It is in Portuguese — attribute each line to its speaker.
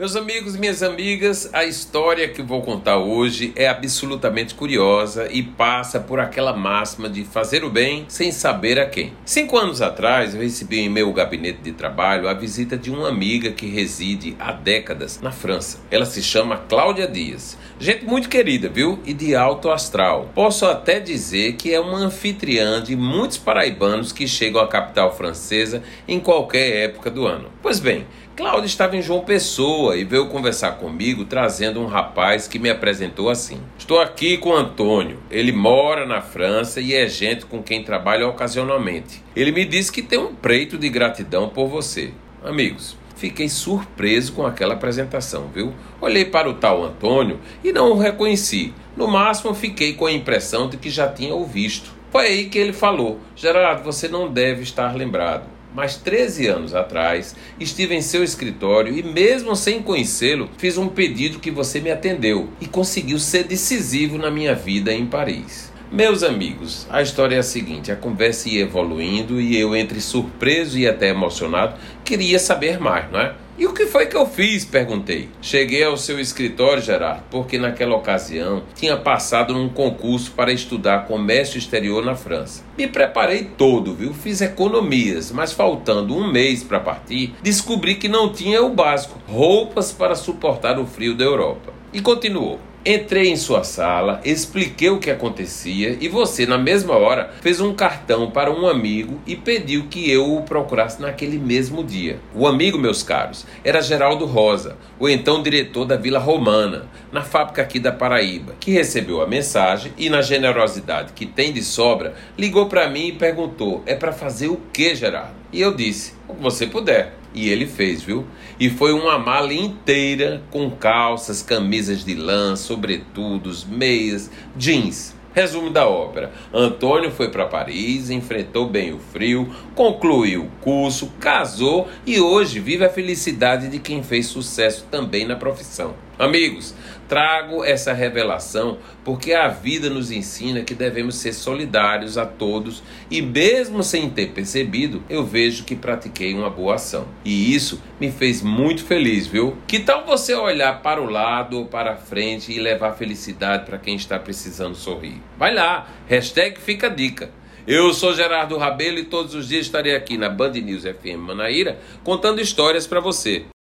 Speaker 1: Meus amigos e minhas amigas, a história que vou contar hoje é absolutamente curiosa e passa por aquela máxima de fazer o bem sem saber a quem. Cinco anos atrás, eu recebi em meu gabinete de trabalho a visita de uma amiga que reside há décadas na França. Ela se chama Cláudia Dias. Gente muito querida, viu? E de alto astral. Posso até dizer que é uma anfitriã de muitos paraibanos que chegam à capital francesa em qualquer época do ano. Pois bem, Cláudia estava em João Pessoa e veio conversar comigo trazendo um rapaz que me apresentou assim: Estou aqui com Antônio. Ele mora na França e é gente com quem trabalho ocasionalmente. Ele me disse que tem um preito de gratidão por você. Amigos, fiquei surpreso com aquela apresentação, viu? Olhei para o tal Antônio e não o reconheci. No máximo, fiquei com a impressão de que já tinha o visto. Foi aí que ele falou: Gerardo, você não deve estar lembrado mas 13 anos atrás, estive em seu escritório e, mesmo sem conhecê-lo, fiz um pedido que você me atendeu e conseguiu ser decisivo na minha vida em Paris. Meus amigos, a história é a seguinte: a conversa ia evoluindo e eu, entre surpreso e até emocionado, queria saber mais, não é? E o que foi que eu fiz? perguntei. Cheguei ao seu escritório, Gerardo, porque naquela ocasião tinha passado num concurso para estudar comércio exterior na França. Me preparei todo, viu? Fiz economias, mas faltando um mês para partir, descobri que não tinha o básico: roupas para suportar o frio da Europa. E continuou. Entrei em sua sala, expliquei o que acontecia e você, na mesma hora, fez um cartão para um amigo e pediu que eu o procurasse naquele mesmo dia. O amigo, meus caros, era Geraldo Rosa, o então diretor da Vila Romana, na fábrica aqui da Paraíba, que recebeu a mensagem e, na generosidade que tem de sobra, ligou para mim e perguntou: é para fazer o que, Gerardo? E eu disse: o que você puder. E ele fez, viu? E foi uma mala inteira com calças, camisas de lã, sobretudos, meias, jeans. Resumo da ópera: Antônio foi para Paris, enfrentou bem o frio, concluiu o curso, casou e hoje vive a felicidade de quem fez sucesso também na profissão. Amigos, trago essa revelação porque a vida nos ensina que devemos ser solidários a todos e, mesmo sem ter percebido, eu vejo que pratiquei uma boa ação. E isso me fez muito feliz, viu? Que tal você olhar para o lado ou para a frente e levar felicidade para quem está precisando sorrir? Vai lá, hashtag fica dica. Eu sou Gerardo Rabelo e todos os dias estarei aqui na Band News FM Manaíra contando histórias para você.